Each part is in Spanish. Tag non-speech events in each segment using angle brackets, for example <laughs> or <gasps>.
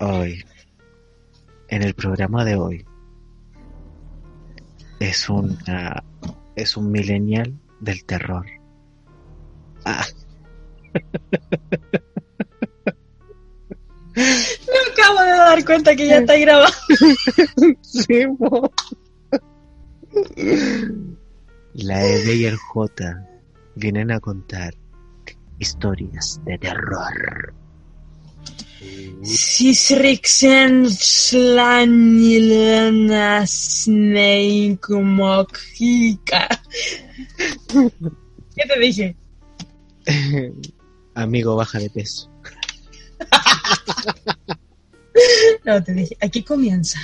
Hoy, en el programa de hoy, es un, es un millennial del terror. Ah. Me acabo de dar cuenta que ya está grabando. sí, <laughs> mo. La Eve y el J vienen a contar historias de terror. <laughs> ¿Qué te dije? <laughs> Amigo, baja de peso. <laughs> No, te dije, aquí comienza.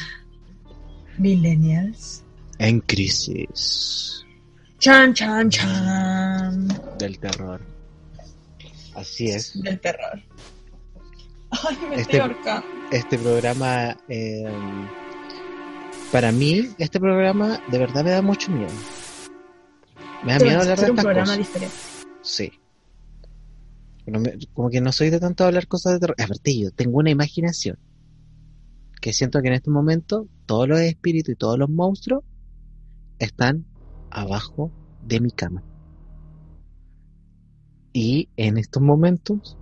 Millennials. En crisis Chan, chan, chan. del terror. Así es. Del terror. Ay, me Este- estoy ahorcando. Este programa, eh, para mí, este programa de verdad me da mucho miedo. Me da miedo a hablar de un estas programa cosas. diferente. Sí. Me- como que no soy de tanto hablar cosas de terror. Aparte, yo tengo una imaginación que siento que en este momento todos los espíritus y todos los monstruos están abajo de mi cama. Y en estos momentos,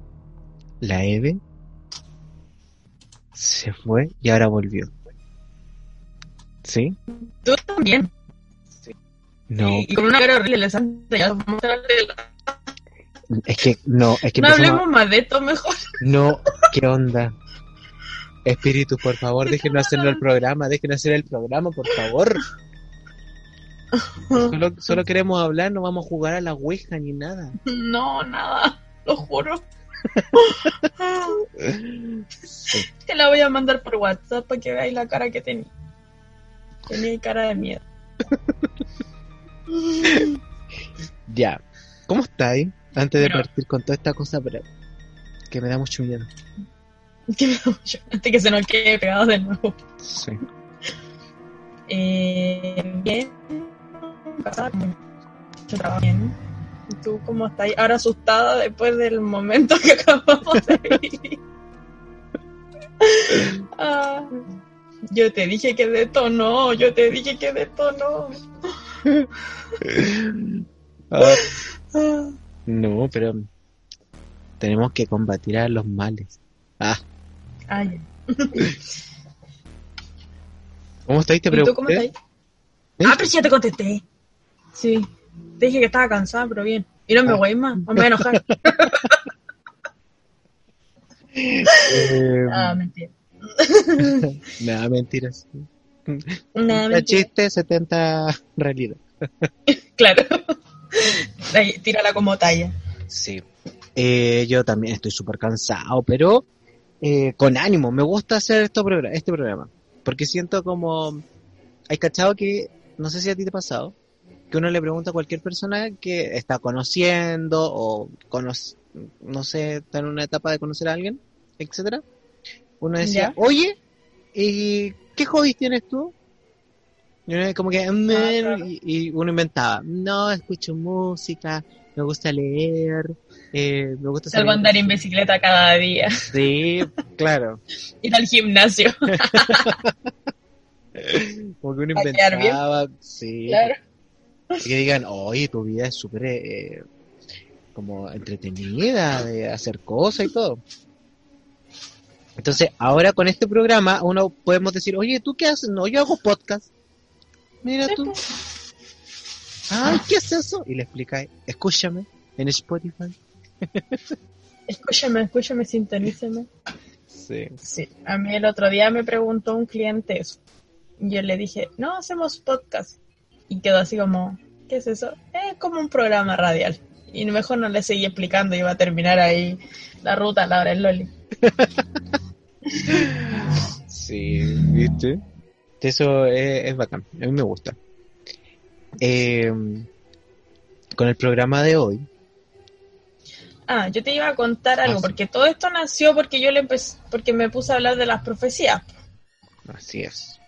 la Eve se fue y ahora volvió. ¿Sí? Tú también. No, Y, y con una cara horrible, le santa, ya es que no, es que No a- hablemos más de esto mejor. No, ¿qué onda? Espíritu, por favor, <laughs> déjenos hacer el programa, déjenos hacer el programa, por favor. Solo, solo queremos hablar, no vamos a jugar a la Ouija ni nada. No, nada, lo juro. Te la voy a mandar por WhatsApp para que veáis la cara que tenía. Tenía cara de miedo. Ya, ¿cómo estáis? Antes de Pero- partir con toda esta cosa, que me da mucho miedo. <laughs> Que me da mucho- Antes que se nos quede pegado de nuevo. Sí. Eh, bien. Casa, mucho trabajo bien. ¿Y tú cómo estás? Ahora asustada después del momento que <laughs> acabamos de vivir. Ah, yo te dije que detonó, yo te dije que detonó. Ah, <laughs> Ah, no, pero tenemos que combatir a los males. Ah. ¿cómo estáis? Te ¿Y tú cómo pregunté. estás? Ah, pero sí, ya te contesté. Sí. Te dije que estaba cansada, pero bien. Y no me voy más, no me voy a enojar. <laughs> Eh, Ah, mentira. <laughs> nada, mentiras. Nada, mentira. chiste, 70 realidad. <laughs> Claro. Ahí, tírala como talla. Sí. Eh, yo también estoy súper cansado, pero eh, con ánimo. Me gusta hacer esto este programa. Porque siento como... Hay cachado que, no sé si a ti te ha pasado, que uno le pregunta a cualquier persona que está conociendo o conoce, no sé, está en una etapa de conocer a alguien, etcétera. Uno decía, Ya. oye, ¿y qué hobbies tienes tú? Y uno como que, "Mm, claro. y, y uno inventaba, no, escucho música, me gusta leer, eh, me gusta Salgo a andar en bicicleta cada día. <laughs> Sí, claro. <laughs> Ir al gimnasio. <laughs> Como que uno inventaba, sí. Claro. Y que digan, oye, tu vida es súper eh, como entretenida, de hacer cosas y todo. Entonces, ahora con este programa, uno podemos decir, oye, ¿tú qué haces? No, yo hago podcast. Mira tú. Ay, ¿qué es eso? Y le explica, escúchame en Spotify. <laughs> Escúchame, escúchame, sintoníceme. Sí. Sí, a mí el otro día me preguntó un cliente eso. Yo le dije, no, hacemos podcast. Y quedó así como, ¿Qué es eso? Es como un programa radial. Y mejor no le seguí explicando, iba a terminar ahí la ruta a la hora del Loli. <laughs> Sí, ¿viste? Eso es, es bacán, a mí me gusta. Eh, con el programa de hoy, Ah, yo te iba a contar algo, Ah, sí. porque todo esto nació porque yo le empecé, porque me puse a hablar de las profecías. así es.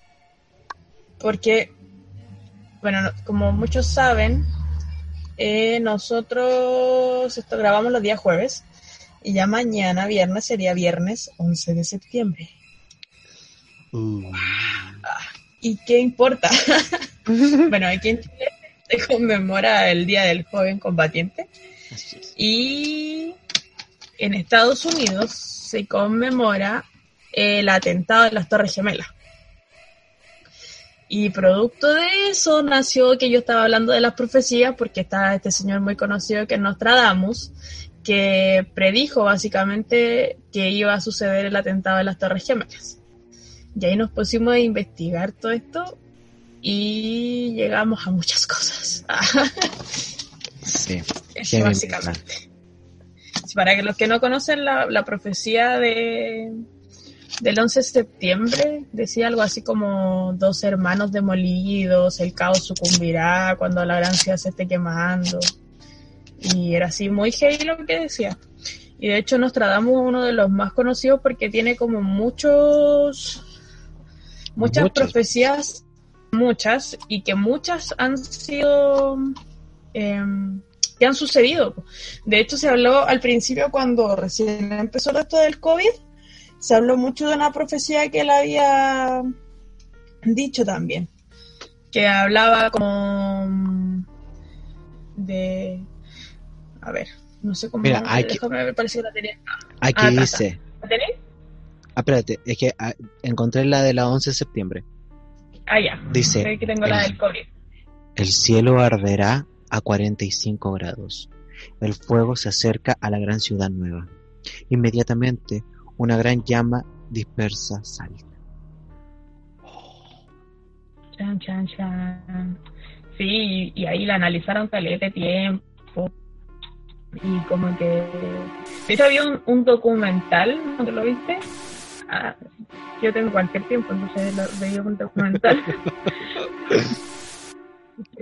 Porque, bueno, no- como muchos saben, eh, nosotros esto grabamos los días jueves y ya mañana, viernes, sería viernes 11 de septiembre. ¿Y qué importa? <laughs> bueno, aquí en Chile se conmemora el Día del Joven Combatiente y en Estados Unidos se conmemora el atentado de las Torres Gemelas. Y producto de eso nació que yo estaba hablando de las profecías porque está este señor muy conocido que es Nostradamus, que predijo básicamente que iba a suceder el atentado de las Torres Gemelas. Y ahí nos pusimos a investigar todo esto y llegamos a muchas cosas. Sí. <laughs> Eso básicamente. Para que los que no conocen la, la profecía de del 11 de septiembre, decía algo así como dos hermanos demolidos, el caos sucumbirá cuando la gran ciudad se esté quemando. Y era así muy heavy lo que decía. Y de hecho Nostradamus es uno de los más conocidos porque tiene como muchos muchas Muchas. profecías, muchas, y que muchas han sido em, que han sucedido. De hecho, se habló al principio cuando recién empezó esto del COVID, se habló mucho de una profecía que él había dicho también, que hablaba como mm, de... A ver, no sé cómo... Mira, déjame ver, parece que la tenía. Aquí Ah, dice, ¿La tenés? ah, espérate, es que ah, encontré la de la 11 de septiembre. Ah, ya. Dice, Aquí tengo la el- del COVID. El cielo arderá a 45 grados. El fuego se acerca a la gran ciudad nueva. Inmediatamente, una gran llama dispersa salta. Chan, chan, chan. Sí, y, ahí la analizaron caleta de tiempo. Y como que... De hecho, había un, un documental, ¿no te lo viste? Ah, yo tengo cualquier tiempo, entonces lo veía un documental. <laughs>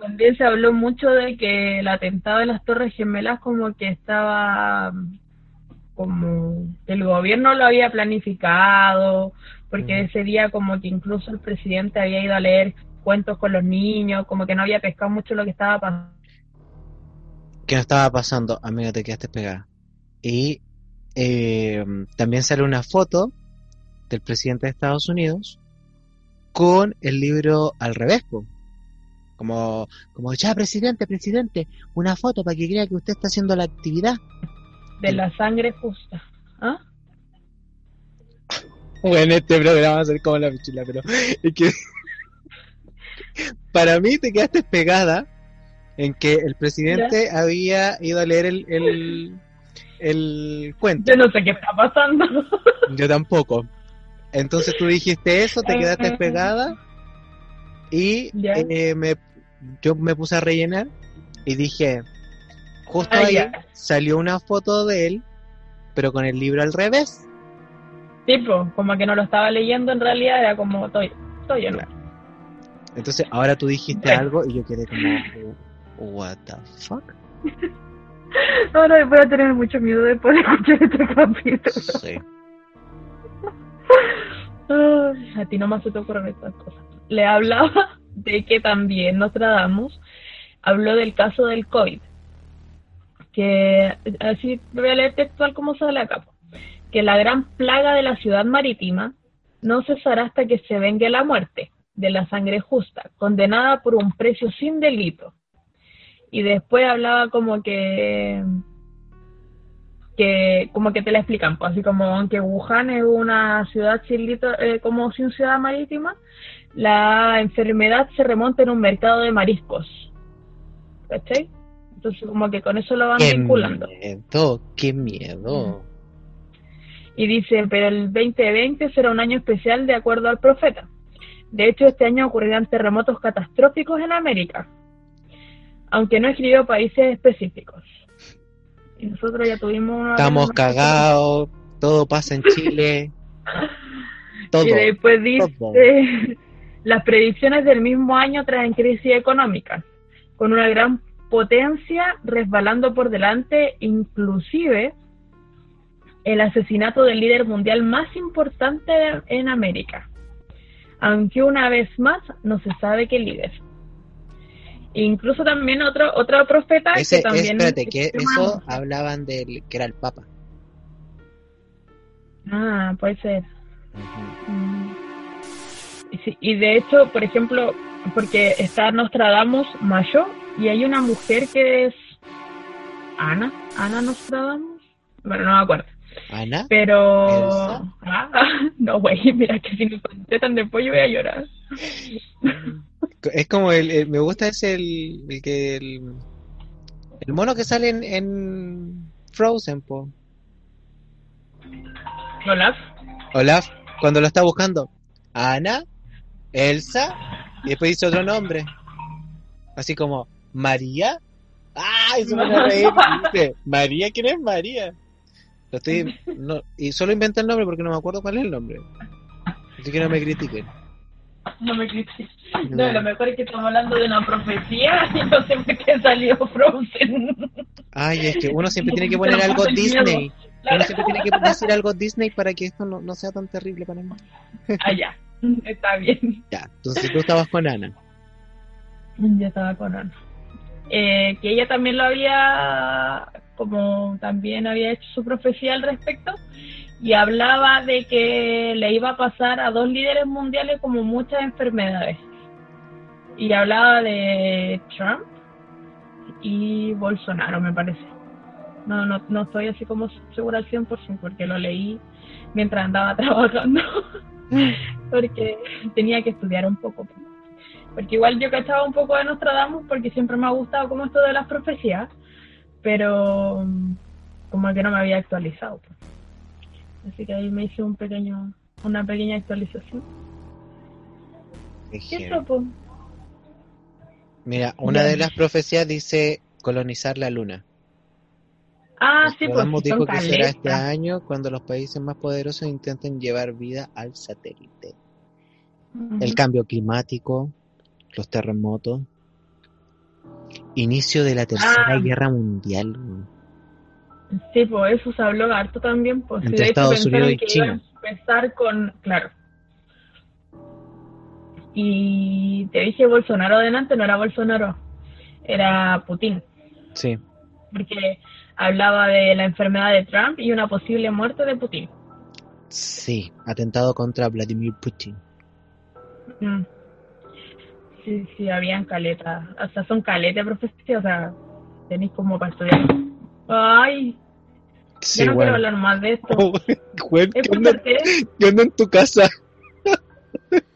También se habló mucho de que el atentado de las Torres Gemelas como que estaba como el gobierno lo había planificado, porque ese día como que incluso el presidente había ido a leer cuentos con los niños, como que no había pescado mucho lo que estaba pasando. ¿Qué no estaba pasando? Amiga, te quedaste pegada. Y eh, también sale una foto del presidente de Estados Unidos con el libro al revés, po. Como, como, ya, presidente, presidente, una foto para que crea que usted está haciendo la actividad. De la sangre justa. ¿Ah? Bueno, este programa va a ser como la pichula, pero <laughs> es que para mí te quedaste pegada en que el presidente había ido a leer el, el, el cuento. Yo no sé qué está pasando. <laughs> Yo tampoco. Entonces tú dijiste eso, te quedaste pegada y eh, me, yo me puse a rellenar y dije, justo Ah, ahí ya. salió una foto de él, pero con el libro al revés. tipo, como que no lo estaba leyendo en realidad, era como, estoy, estoy en Entonces ahora tú dijiste <laughs> algo y yo quedé como, what the fuck? <laughs> Ahora voy a tener mucho miedo después de escuchar este capítulo. Sí. Ay, <laughs> a ti nomás se te ocurren estas cosas. Le hablaba de que también Nostradamus habló del caso del COVID. Que, así voy a leer textual como sale acá. Que la gran plaga de la ciudad marítima no cesará hasta que se vengue la muerte de la sangre justa, condenada por un precio sin delito. Y después hablaba como que que como que te la explican, pues así como aunque Wuhan es una ciudad sin eh, como sin ciudad marítima, la enfermedad se remonta en un mercado de mariscos. ¿Cachai? Entonces como que con eso lo van Qué vinculando. miedo, qué miedo. Y dice, pero el 2020 será un año especial de acuerdo al profeta. De hecho, este año ocurrirán terremotos catastróficos en América. aunque no escribió países específicos. Y nosotros ya tuvimos una... Estamos cagados, todo pasa en Chile. <laughs> Todo. Y después dice, todo. <laughs> las predicciones del mismo año traen crisis económica, con una gran potencia resbalando por delante, inclusive el asesinato del líder mundial más importante en América. Aunque una vez más no se sabe qué líder. Incluso también otro otro profeta Ese, que también espérate, que es eso hablaban del que era el Papa. Ah, puede ser. Mm. Y, sí, y de hecho, por ejemplo, porque está Nostradamus Mayo y hay una mujer que es Ana, Ana Nostradamus. Bueno, no me acuerdo. Ana, Pero. Ah, <laughs> no, güey, mira que si me contestan después yo voy a llorar. <laughs> es como el, el- me gusta ese el, el que el, el mono que sale en, en Frozen, po. Olaf. Olaf, cuando lo está buscando. Ana, Elsa, y después dice otro nombre. Así como, María. ¡Ay! Se pone a reír. María, ¿quién es María? Lo estoy, no, y solo inventé el nombre porque no me acuerdo cuál es el nombre. Así que no me critiquen. No me critiques. No, lo mejor es que estamos hablando de una profecía <laughs> y no sé por qué salió Frozen. Ay, es que uno siempre tiene que poner algo Disney. Uno siempre tiene que decir algo Disney para que esto no, no sea tan terrible para mí. Ah, ya. Está bien. Ya, entonces tú estabas con Ana. Ya estaba con Ana. Eh, que ella también lo había, como también había hecho su profecía al respecto, y hablaba de que le iba a pasar a dos líderes mundiales como muchas enfermedades. Y hablaba de Trump y Bolsonaro, me parece. No, no, no estoy así como segura al 100% porque lo leí mientras andaba <laughs> trabajando, porque tenía que estudiar un poco. Porque igual yo cachaba un poco de Nostradamus porque siempre me ha gustado como esto de las profecías, pero mm, como que no me había actualizado. pues. Así que ahí me hice un pequeño, una pequeña actualización. Qué eso, pues. Mira, una de las profecías dice colonizar la luna. Ah, sí, pues dijo que será este año cuando los países más poderosos intenten llevar vida al satélite. El cambio climático, los terremotos, inicio de la tercera Ah. guerra mundial. Sí, pues eso se habló harto también. Pues, Entre de hecho, Estados pensaron Unidos y que China. iba a empezar con. Claro. Y te dije Bolsonaro adelante, no era Bolsonaro, era Putin. Sí, Porque hablaba de la enfermedad de Trump y una posible muerte de Putin. sí, atentado contra Vladimir Putin. Mm. Sí, sí, habían caletas. O sea, son caletas profecía, o sea, tenéis como para estudiar. Ay, Sí, yo no bueno. quiero hablar más de esto. <laughs> Güey, Es ¿qué onda, porque qué onda en tu casa?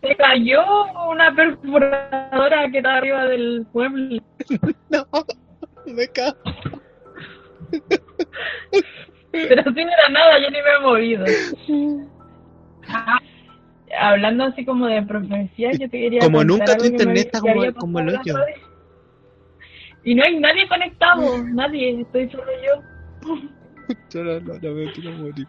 se cayó una perforadora que está arriba del mueble. <laughs> No, me cago. Pero sin era nada, yo ni me he movido. <laughs> Hablando así como de profecía, yo te quería Como nunca tu internet está como- como el hoyo. Y no hay nadie conectado, <laughs> nadie, estoy solo yo. <laughs> Yo no, no, no me quiero morir.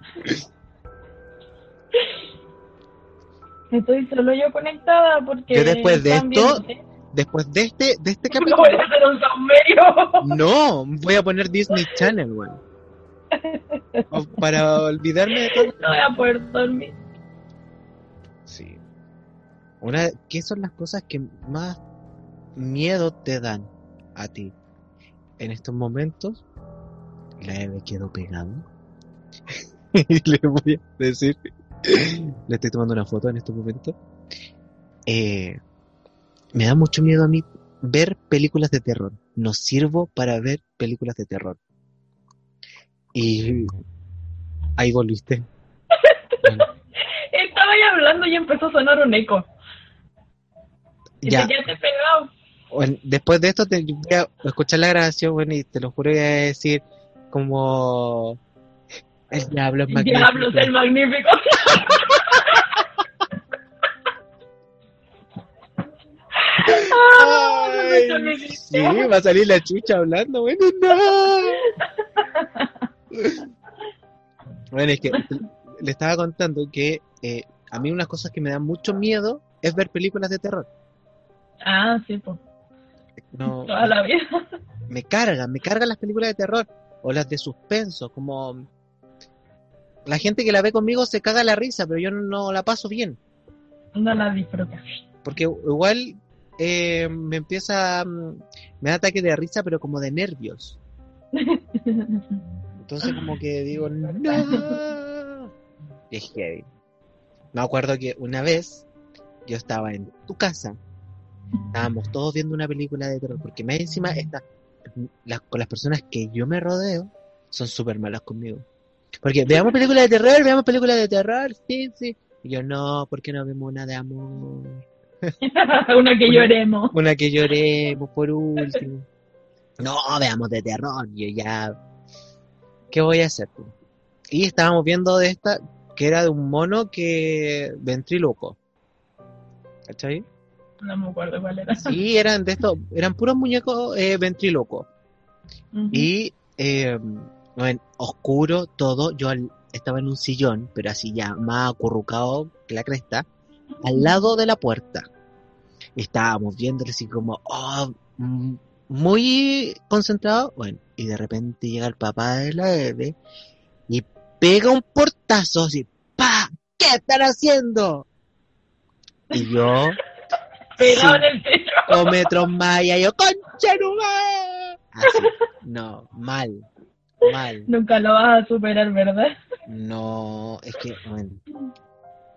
Estoy solo yo conectada porque... Yo después de esto- Después de este, de este <laughs> No capítulo, voy a hacer un saumerio. no, voy a poner Disney Channel, güey. Para olvidarme de todo. No voy a poder dormir. Sí. Una, ¿qué son las cosas que más miedo te dan a ti en estos momentos? La Eve quedó pegado. <laughs> y le voy a decir, le estoy tomando una foto en este momento. Eh, me da mucho miedo a mí ver películas de terror. No sirvo para ver películas de terror. Y ahí volviste. Bueno, <laughs> hablando y empezó a sonar un eco. Y ya. te quedaste pegado. Bueno, después de esto te voy a escuchar la grabación, bueno, y te lo juro voy a decir como el diablo es magnífico. Diablos, el magnífico. Ay, Ay, sí, va a salir la chucha hablando, bueno, no. <laughs> Bueno, es que le estaba contando que eh, a mí unas cosas que me dan mucho miedo es ver películas de terror. Ah, sí, pues. No, <laughs> Toda la vida. me cargan, me cargan las películas de terror o las de suspenso, como la gente que la ve conmigo se caga la risa, pero yo no la paso bien, No la disfrutas. porque igual eh, me empieza, mm, me da ataque de risa, pero como de nervios. <laughs> Entonces como que digo, no. Y es heavy. Me acuerdo que una vez yo estaba en tu casa, estábamos todos viendo una película de terror, porque más encima esta, las, con las personas que yo me rodeo son súper malas conmigo. Porque veamos películas de terror, veamos películas de terror, sí, sí. Y yo no, ¿por qué no vemos una de amor? <laughs> Una que lloremos. Una que lloremos por último. No, veamos de terror. Yo ya. ¿Qué voy a hacer? tú? Y estábamos viendo de esta que era de un mono que. ventríloco. ¿Cachai? No me acuerdo cuál era. Sí, eran de estos. Eran puros muñecos eh, ventrílocos. Y. Eh, bueno, oscuro todo. Yo al- estaba en un sillón, pero así ya más acurrucado que la cresta, al lado de la puerta. Estábamos viendo así como, oh, mm, muy concentrado. Bueno, y de repente llega el papá de la bebé y pega un portazo así, ¡pa! ¿Qué están haciendo? Y yo, Pegado en el techo. o metros más, y yo, ¡concha no Así, no, mal, mal. Nunca lo vas a superar, ¿verdad? No, es que, bueno,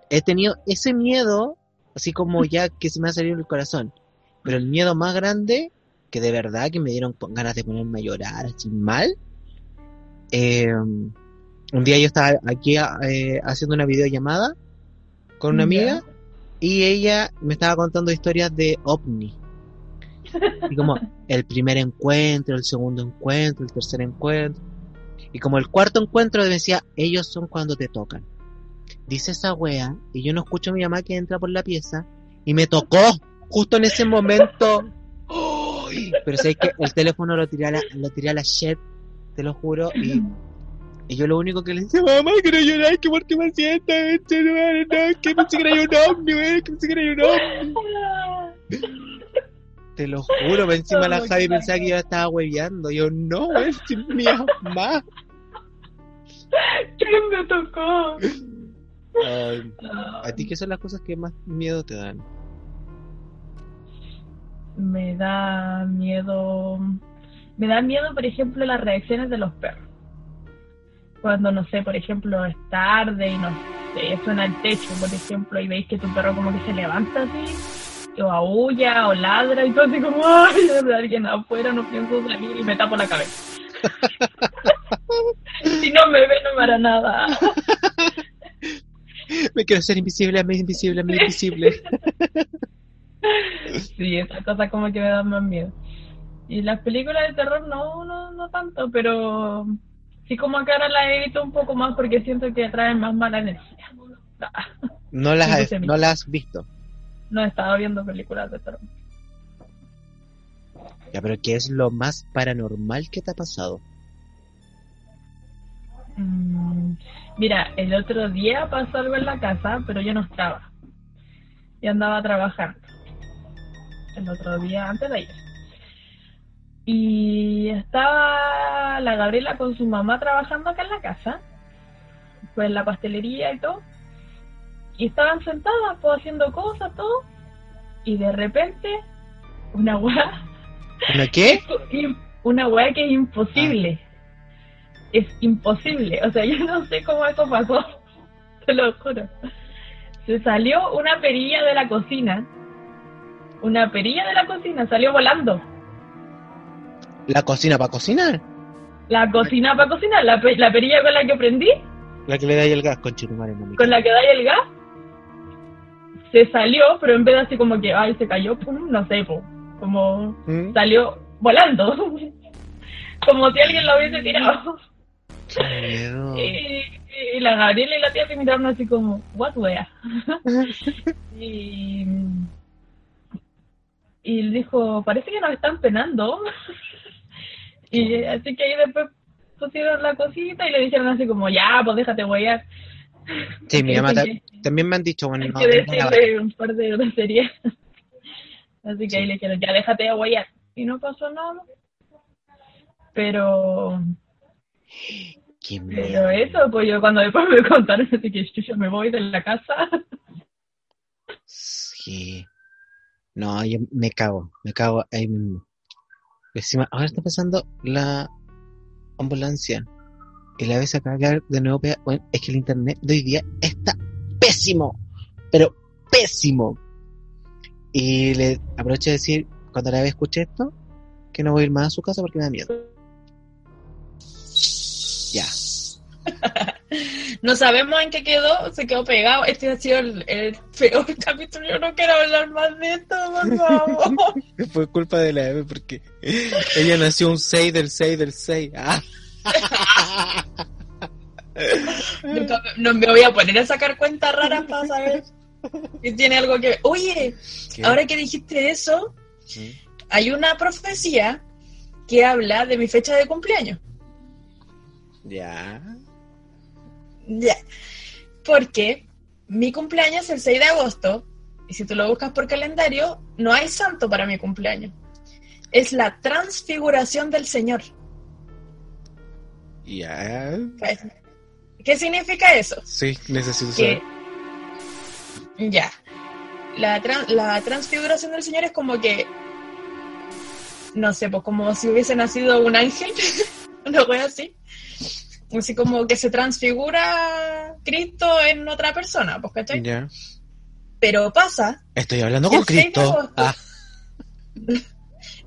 he tenido ese miedo, así como ya que se me ha salido el corazón, pero el miedo más grande, que de verdad que me dieron ganas de ponerme a llorar, así mal, eh, un día yo estaba aquí eh, haciendo una videollamada con una amiga y ella me estaba contando historias de ovni. Y como <laughs> el primer encuentro, el segundo encuentro, el tercer encuentro. Y como el cuarto encuentro decía, ellos son cuando te tocan. Dice esa wea, y yo no escucho a mi mamá que entra por la pieza, y me tocó justo en ese momento. ¡Ay! <gasps> Pero sé que el teléfono lo tiré a la, lo tiré a la shit, te lo juro, y, <laughs> y yo lo único que le decía, mamá, quiero llorar, que porque me sienta, este, no, no, que pensé que era un ovni, wey, que pensé que era un ovni. Te lo juro, encima la Javi pensaba que yo la estaba hueveando. Yo, no, wey, si mi mamá. ¿Quién me tocó? Ay, ¿A ti qué son las cosas que más miedo te dan? Me da miedo. Me da miedo, por ejemplo, las reacciones de los perros. Cuando, no sé, por ejemplo, es tarde y no sé, suena el techo, por ejemplo, y veis que tu perro como que se levanta así, o aúlla, o ladra, y tú así como, ¡ay! alguien afuera, no pienso salir, y me tapo la cabeza. <laughs> si no me ve, no me hará nada. <laughs> Me quiero ser invisible, me invisible, me invisible. <laughs> Sí, esas cosas como que me dan más miedo. Y las películas de terror no, no, no tanto, pero sí como que ahora las evito un poco más porque siento que traen más mala energía. <laughs> No las, has, no las has visto. No he estado viendo películas de terror. Ya, pero ¿qué es lo más paranormal que te ha pasado? Mm, mira, el otro día pasó algo en la casa, pero yo no estaba. Yo andaba trabajando. El otro día, antes de ayer. Y estaba la Gabriela con su mamá trabajando acá en la casa, pues en la pastelería y todo. Y estaban sentadas, pues haciendo cosas, todo. Y de repente, una weá ¿Una qué? <laughs> una weá que es imposible. Es imposible. O sea, yo no sé cómo eso pasó. <laughs> Te lo juro. Se salió una perilla de la cocina. Una perilla de la cocina salió volando. ¿La cocina para cocinar? La cocina para cocinar, la, pe- la perilla con la que prendí, La que le da ahí el gas con Chitumare, no con la que da el gas, se salió, pero en vez de así como que, ay, se cayó, pum, no sé, pum, como ¿Mm? salió volando. <laughs> como si alguien la hubiese tirado. Qué. <laughs> Y, y la Gabriela y la tía se miraron así como, what wea. <laughs> y, y dijo, parece que nos están penando. Y así que ahí después pusieron la cosita y le dijeron así como, ya, pues déjate guayar. Sí, mi <laughs> mamá que también me han dicho, bueno, hay no, que decirle un par de groserías. <laughs> Así que Sí. ahí le dijeron, ya déjate guayar. Y no pasó nada. Pero, Qué pero eso, pues yo cuando después me contaron, así que yo ya me voy de la casa. Sí. No, yo me cago, me cago ahí mismo. Encima, ahora está pasando la ambulancia. Y la vez a cagar de nuevo. Bueno, es que el internet de hoy día está pésimo. Pero pésimo. Y le aprovecho de decir, cuando la vez escuche esto, que no voy a ir más a su casa porque me da miedo. Ya. <laughs> No sabemos en qué quedó, se quedó pegado. Este ha sido el, el peor <laughs> capítulo. Yo no quiero hablar más de esto, por favor. <laughs> Fue culpa de la Eve porque ella nació un 6 del 6 del 6. Ah. <laughs> Nunca no me voy a poner a sacar cuentas raras para saber si tiene algo que ver. Oye, ¿Qué? ahora que dijiste eso, ¿Mm? hay una profecía que habla de mi fecha de cumpleaños. Ya. Ya. Porque mi cumpleaños es el 6 de agosto. Y si tú lo buscas por calendario, no hay santo para mi cumpleaños. Es la transfiguración del Señor. Ya. ¿Qué significa eso? Sí, necesito Que, saber. ya. La, la transfiguración del Señor es como que, no sé, pues como si hubiese nacido un ángel, <laughs> una wea así. Así como que se transfigura Cristo en otra persona, pues, ¿cachai? Ya. Pero pasa Estoy hablando con El 6 de Cristo. agosto. Ah, <laughs>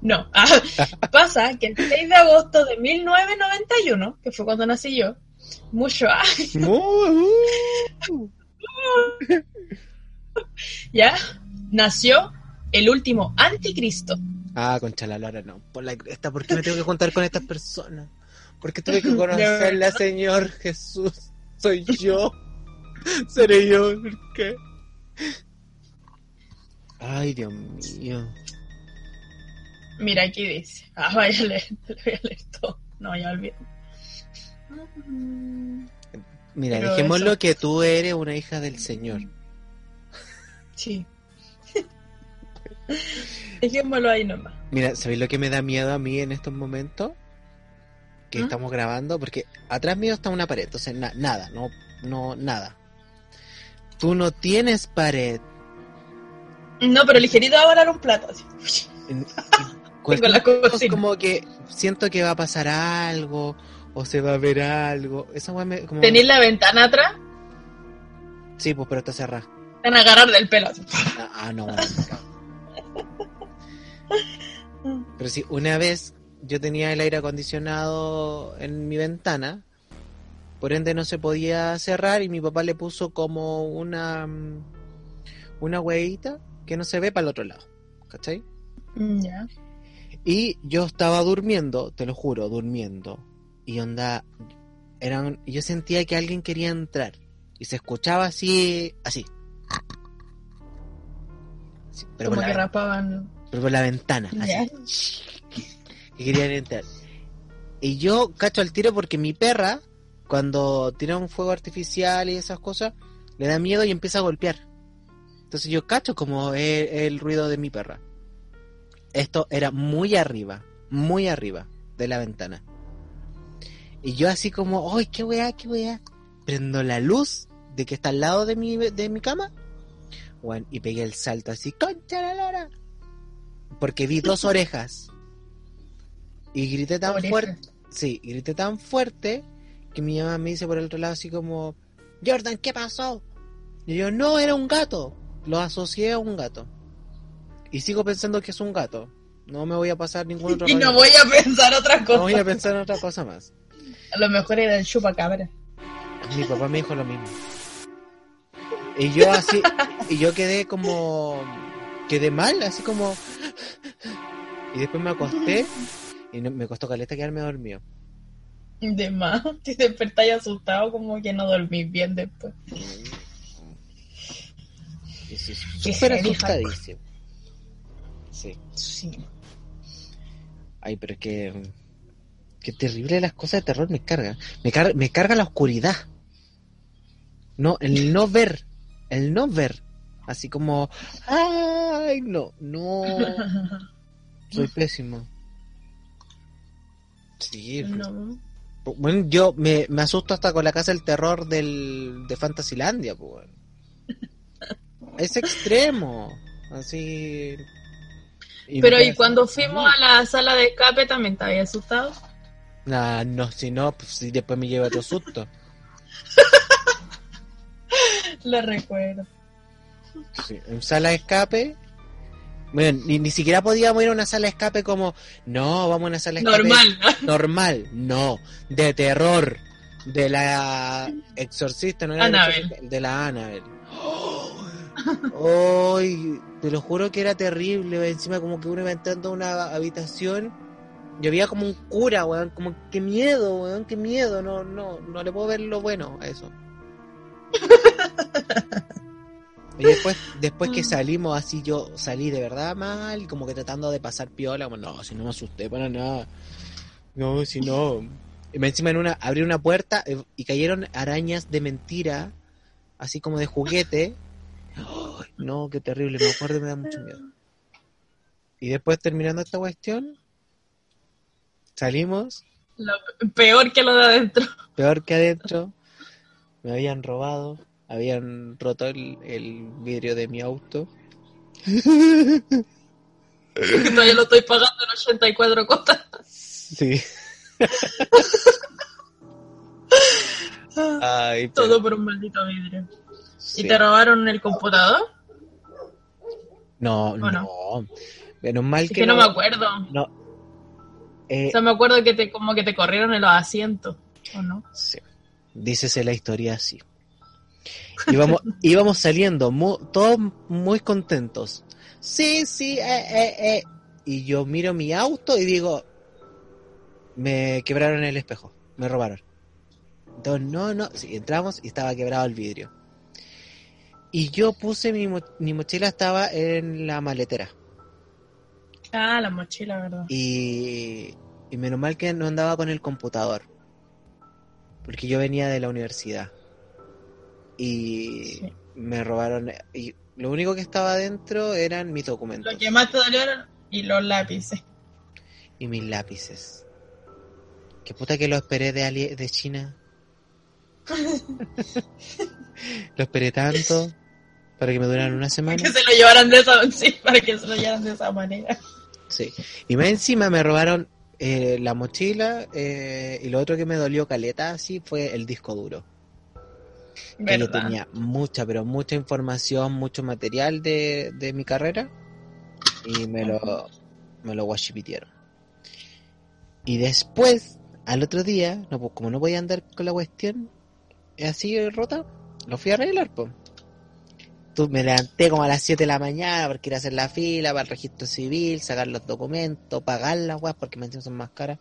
No, ah, <laughs> pasa que el 6 de agosto de 1991, que fue cuando nací yo, mucho ah, <laughs> mu- ya, nació el último anticristo. ah, concha la lora, no. Por la esta, ¿por qué me tengo que contar con estas personas? Porque tuve que conocerla, <laughs> Señor Jesús. Soy yo. Seré yo. ¿Por qué? Ay, Dios mío. Mira, aquí dice. Ah, <laughs> vaya a leer, lo voy a leer todo. No, ya olvidé. Mira, Pero dejémoslo eso- que tú eres una hija del Señor. Sí. <laughs> Dejémoslo ahí nomás. Mira, ¿sabéis lo que me da miedo a mí en estos momentos? Que ¿Mm? estamos grabando, porque atrás mío está una pared, entonces na- nada, no, no, nada. Tú no tienes pared. No, pero ligerito va a volar un plato. así. <laughs> La cocina. como que siento que va a pasar algo, o se va a ver algo. Esa me, como... ¿Tenéis la ventana atrás? Sí, pues, pero está cerrada. Te van a agarrar del pelo. Ah, ah, no. <laughs> Pero sí, una vez yo tenía el aire acondicionado en mi ventana, por ende no se podía cerrar y mi papá le puso como una mm, una huevita que no se ve para el otro lado, ¿cachai? Ya. Y yo estaba durmiendo, te lo juro, durmiendo. Y onda, eran, yo sentía que alguien quería entrar. Y se escuchaba así, así. Pero, por Como la, que rapaban. pero por la ventana, así. Que querían entrar. Y yo cacho al tiro porque mi perra, cuando tira un fuego artificial y esas cosas, le da miedo y empieza a golpear. Entonces yo cacho como el ruido de mi perra. Esto era muy arriba, muy arriba de la ventana. Y yo así como, ¡ay, qué weá, qué weá! Prendo la luz de que está al lado de mi, de mi cama. Y pegué el salto así, ¡concha la lora! Porque vi dos orejas. Y grité tan fuerte, sí, grité tan fuerte que mi mamá me dice por el otro lado así como, Jordan, ¿qué pasó? Y yo, no, era un gato. Lo asocié a un gato. Y sigo pensando que es un gato. No me voy a pasar ningún otro <laughs> Y no voy a pensar otra cosa. No voy a pensar en otra cosa más. A lo mejor era el chupacabra. Mi papá me dijo lo mismo. Y yo así, y yo quedé como, quedé mal, así como, y después me acosté y no- me costó caleta quedarme dormido. De más. <laughs> Te despertáis asustado, como que no dormís bien después. Y sí, súper asustadísimo. Sí. Sí. Ay, pero es que. Qué terrible las cosas de terror me carga. Me, car- me carga la oscuridad. No, el no ver. El no ver. Así como. Ay, no, no. <laughs> Soy pésimo. Sí, No. Bueno, yo me, me asusto hasta con la casa del terror del, de Fantasylandia, pues. <laughs> Es extremo. Así. Y Pero y cuando fuimos a la sala de escape también te había asustado. Nah, no, si no, pues si después me lleva otro susto. <laughs> Lo recuerdo. Sí, en sala de escape. Bueno, ni, ni siquiera podíamos ir a una sala de escape como, no, vamos a una sala de escape Normal. <laughs> normal, no, de terror, de la exorcista, no era de la Annabelle. exorcista, de la Annabelle. Ay, te lo juro que era terrible, encima como que uno iba entrando a una habitación y había como un cura, weón, como qué miedo, weón, qué miedo, no, no, no le puedo ver lo bueno a eso. <laughs> Y después, después que salimos así, yo salí de verdad mal, como que tratando de pasar piola, como, no, si no me asusté para nada. No, si no. Y me encima en una, abrí una puerta eh, y cayeron arañas de mentira, así como de juguete. Ay, no, qué terrible, me acuerdo y me da mucho miedo. Y después terminando esta cuestión, salimos, Lo peor que lo de adentro. peor que adentro, me habían robado, habían roto el, el vidrio de mi auto. Que todavía lo estoy pagando en 84 cosas. Sí. <laughs> Ay, pero- Todo por un maldito vidrio. sí. ¿Y te robaron el computador? No, ¿O no. no? Menos mal Es que, que no me acuerdo. No. Eh, O sea, me acuerdo que te como que te corrieron en los asientos, ¿o no? sí. Dícese la historia así. Íbamos, íbamos saliendo mu- todos muy contentos. Sí, sí, eh, eh, eh. Y yo miro mi auto y digo, me quebraron el espejo, me robaron. Entonces, no, no, sí, entramos y estaba quebrado el vidrio. Y yo puse mi, mo- mi mochila, estaba en la maletera. Ah, la mochila, ¿verdad? Y, y menos mal que no andaba con el computador. Porque yo venía de la universidad. Y Sí. me robaron. Y lo único que estaba adentro eran mis documentos Lo que más te dolieron y los lápices. y mis lápices. Qué puta que lo esperé de, Ali- de China. <laughs> lo esperé tanto para que me duraran una semana. Que se lo llevaran de esa, sí, para que se lo llevaran de esa manera. Sí. Y más encima me robaron eh, la mochila eh, y lo otro que me dolió caleta así fue el disco duro. Que yo tenía mucha, pero mucha información, mucho material de, de mi carrera y me lo, me lo. Y después, al otro día, no, pues, como no podía andar con la cuestión así rota, lo fui a arreglar, pues. Tú, me levanté como a las 7 de la mañana porque ir a hacer la fila para el registro civil, sacar los documentos, pagar las weas porque me encima son más caras.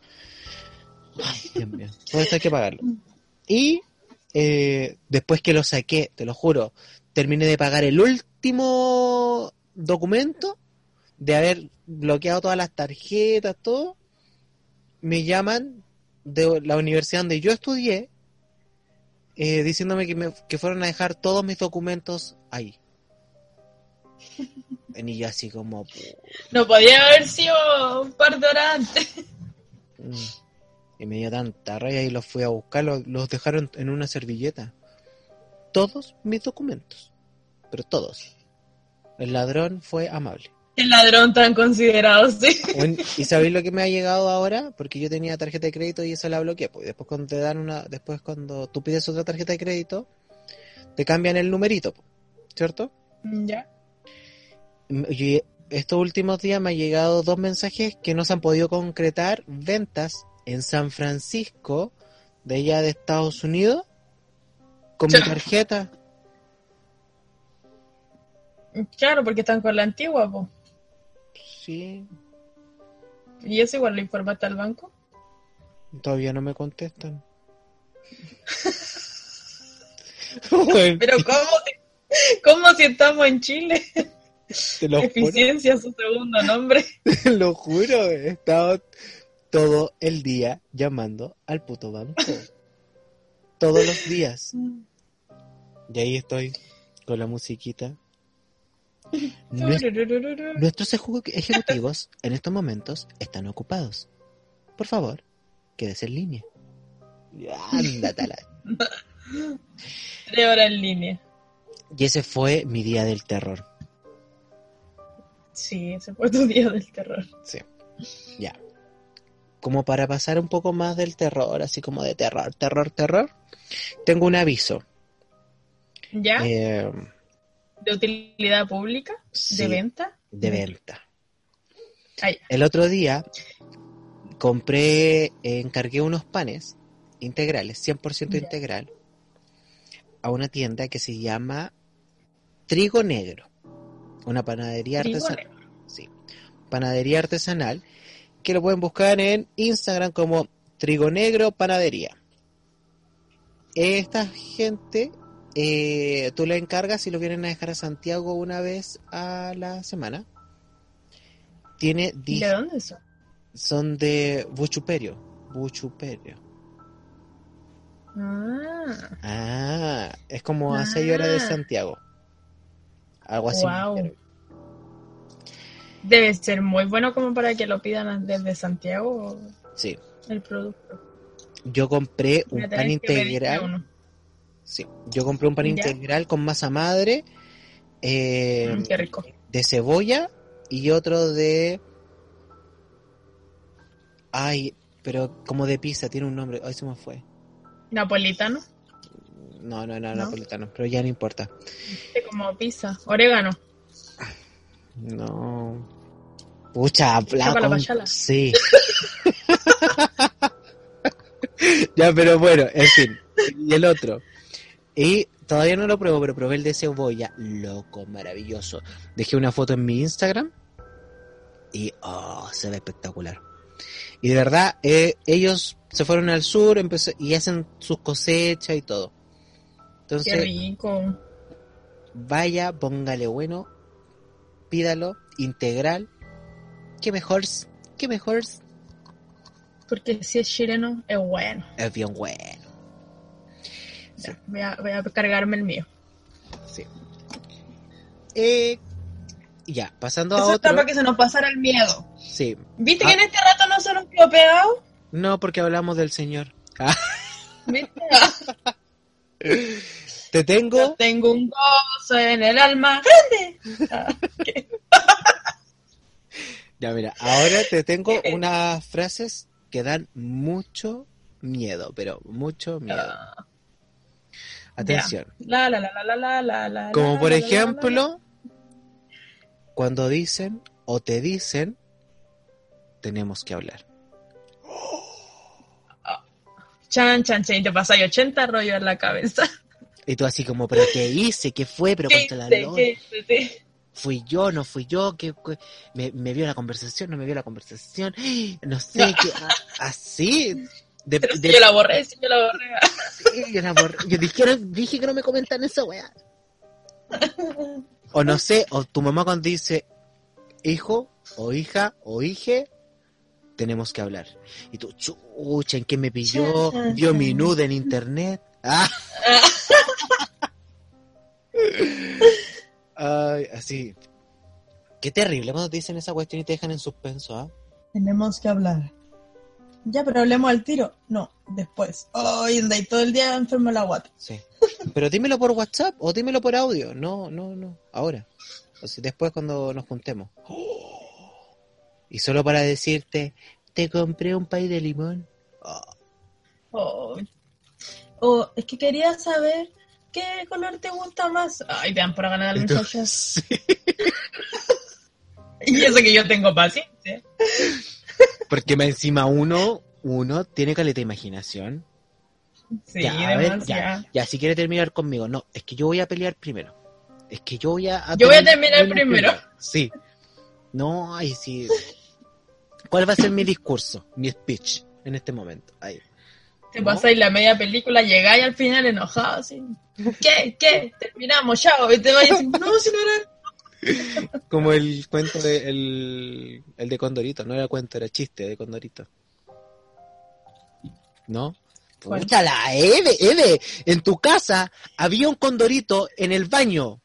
Ay, Dios mío. Todo esto hay que pagarlo. Y eh, después que lo saqué, te lo juro, terminé de pagar el último documento de haber bloqueado todas las tarjetas, todo. Me llaman de la universidad donde yo estudié eh, diciéndome que, me, que fueron a dejar todos mis documentos ahí. <laughs> Y yo así como... No podía haber sido un par de horas antes. mm. Y me dio tanta rabia y los fui a buscar, los, los dejaron en una servilleta. Todos mis documentos. Pero todos. El ladrón fue amable. El ladrón tan considerado, sí. ¿Y sabéis lo que me ha llegado ahora? Porque yo tenía tarjeta de crédito y eso la bloqueé. Pues después cuando te dan una, después cuando tú pides otra tarjeta de crédito, te cambian el numerito, ¿cierto? Ya. Y estos últimos días me han llegado dos mensajes que no se han podido concretar ventas en San Francisco, de allá de Estados Unidos, con mi tarjeta. Claro, porque están con la antigua, po. Sí, Y eso igual lo informaste al banco. todavía no me contestan. <laughs> Pero ¿cómo si, cómo si estamos en Chile? Te lo juro, Eficiencia su segundo nombre. <laughs> te lo juro, he estado todo el día llamando al puto banco. Todos los días. Y ahí estoy con la musiquita. Nues- Nuestros ejecu- ejecutivos en estos momentos están ocupados. Por favor, quédese en línea. Ándatala. Tres horas en línea. Y ese fue mi día del terror. Sí, ese fue tu día del terror. Sí. Ya. Como para pasar un poco más del terror, así como de terror, terror, terror, tengo un aviso. ¿Ya? eh, ¿De utilidad pública? sí, ¿De venta? de venta. Ah. El otro día compré, eh, encargué unos panes integrales, 100% Ya. integral, a una tienda que se llama Trigo Negro, una panadería artesanal. Sí, panadería artesanal, que lo pueden buscar en Instagram como Trigo Negro Panadería. Esta gente, eh, tú la encargas y lo vienen a dejar a Santiago una vez a la semana. Tiene ¿Y di- de dónde son? son de Buchuperio. Buchuperio. Ah, Ah, es como a 6 horas de Ah. Santiago. Algo así. Guau. Debe ser muy bueno como para que lo pidan desde Santiago Sí. el producto. Yo compré Voy un pan integral. Sí. Yo compré un pan ¿Ya? integral con masa madre. eh, Mm, qué rico. de cebolla y otro de. Ay, pero como de pizza, tiene un nombre. Ay, se me fue. Napolitano, No, no, no, ¿No? napolitano, pero ya no importa. este como pizza. Orégano. No. Pucha. Chocolate pachala. Sí. <laughs> ya, pero bueno, en fin. Y el otro. Y todavía no lo pruebo, pero probé el de cebolla. Loco, maravilloso. Dejé una foto en mi Instagram. Y, oh, se ve espectacular. Y de verdad, eh, ellos se fueron al sur empecé- y hacen sus cosechas y todo. Qué Entonces, rico. vaya, póngale bueno, pídalo, integral. ¿Qué mejor? ¿Qué mejor? Porque si es chileno, es bueno. Es bien bueno. Sí. Ya, voy, a, voy a cargarme el mío. Sí. Eh, ya, pasando a Eso está otro. para que se nos pasara el miedo. Sí. ¿Viste Ah. que en este rato no se nos quedó pegado? No, porque hablamos del Señor. Ah, <laughs> ¿Viste? te tengo. Yo tengo un gozo en el alma grande. Ah. <laughs> Ya, mira, ahora te tengo <laughs> unas frases que dan mucho miedo, pero mucho miedo. Ah, Atención. La, la, la, la, la, la, la, Como por ejemplo, cuando dicen o te dicen, tenemos que hablar. Chan, chan, chan, y te pasáis 80 rollos en la cabeza. Y tú así como, pero ¿qué hice? ¿Qué fue? ¿Pero ¿Qué hice? ¿Qué hice? ¿Fui yo? ¿No fui yo? ¿Qué, qué- me, me vio la conversación? ¿No me vio la conversación? <gasps> No sé, <laughs> qué, a- así. De, si yo la borré, si yo la borré. sí, yo, la borré. Yo dije, dije que no me comentan eso, weá. O no sé, o tu mamá cuando dice, hijo, o hija, o hije, tenemos que hablar. Y tú, chucha, ¿en qué me pilló? Vio mi nude en internet. Ah. <laughs> Ay, así. Qué terrible cuando te dicen esa cuestión y te dejan en suspenso, ¿ah? Tenemos que hablar. Ya, pero hablemos al tiro. No, después. Ay, anda y todo el día enfermo la guata. Sí. Pero dímelo por WhatsApp o dímelo por audio. No, no, no. Ahora. O sea, después cuando nos juntemos. Y solo para decirte, te compré un pay de limón. Oh. Oh, es que quería saber qué color te gusta más. Ay, te dan por ganar muchacho. sí. <laughs> Y eso que yo tengo paciencia. Porque encima uno, uno tiene caleta de imaginación. Sí, ya, a ver, ya, ya, si quiere terminar conmigo. No, es que yo voy a pelear primero. Es que yo voy a... Yo voy a terminar primero. Sí. No, ay, sí. ¿Cuál va a ser mi discurso, mi speech en este momento? Ahí. Te ¿No? pasáis la media película, llegáis al final enojado, así. ¿Qué? ¿Qué? Terminamos, chao. Y te decir, no, si no era. Como el cuento de el, el de Condorito, no era cuento, era chiste de Condorito. ¿No? ¿Cuál? Pucha la Eve, Eve, en tu casa había un Condorito en el baño.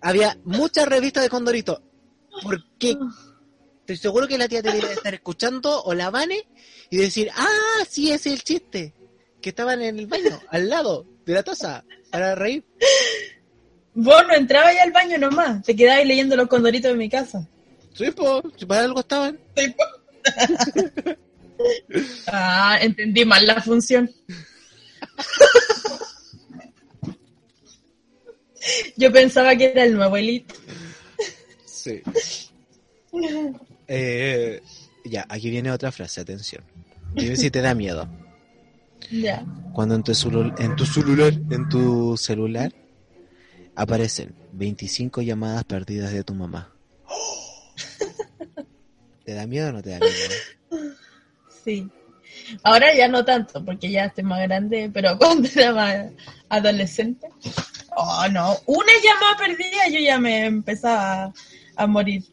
Había muchas revistas de Condorito. ¿Por qué? Estoy seguro que la tía te debe estar escuchando o la Vane y decir, ah, sí, ese es el chiste. Que estaban en el baño, al lado de la taza, para reír. Vos no entrabas ya al baño nomás, te quedabas leyendo los condoritos de mi casa. Sí, pues, si para algo estaban. <laughs> Ah, entendí mal la función. <laughs> Yo pensaba que era el nuevo Elite. Sí. Eh, ya, aquí viene otra frase, atención. Dime si te da miedo. Cuando en tu, celu- en tu celular, en tu celular aparecen 25 llamadas perdidas de tu mamá. <gasps> ¿Te da miedo o no te da miedo? Sí. Ahora ya no tanto, porque ya estoy más grande, pero <laughs> cuando era más adolescente. Oh, no. Una llamada perdida, yo ya me empezaba a, a morir.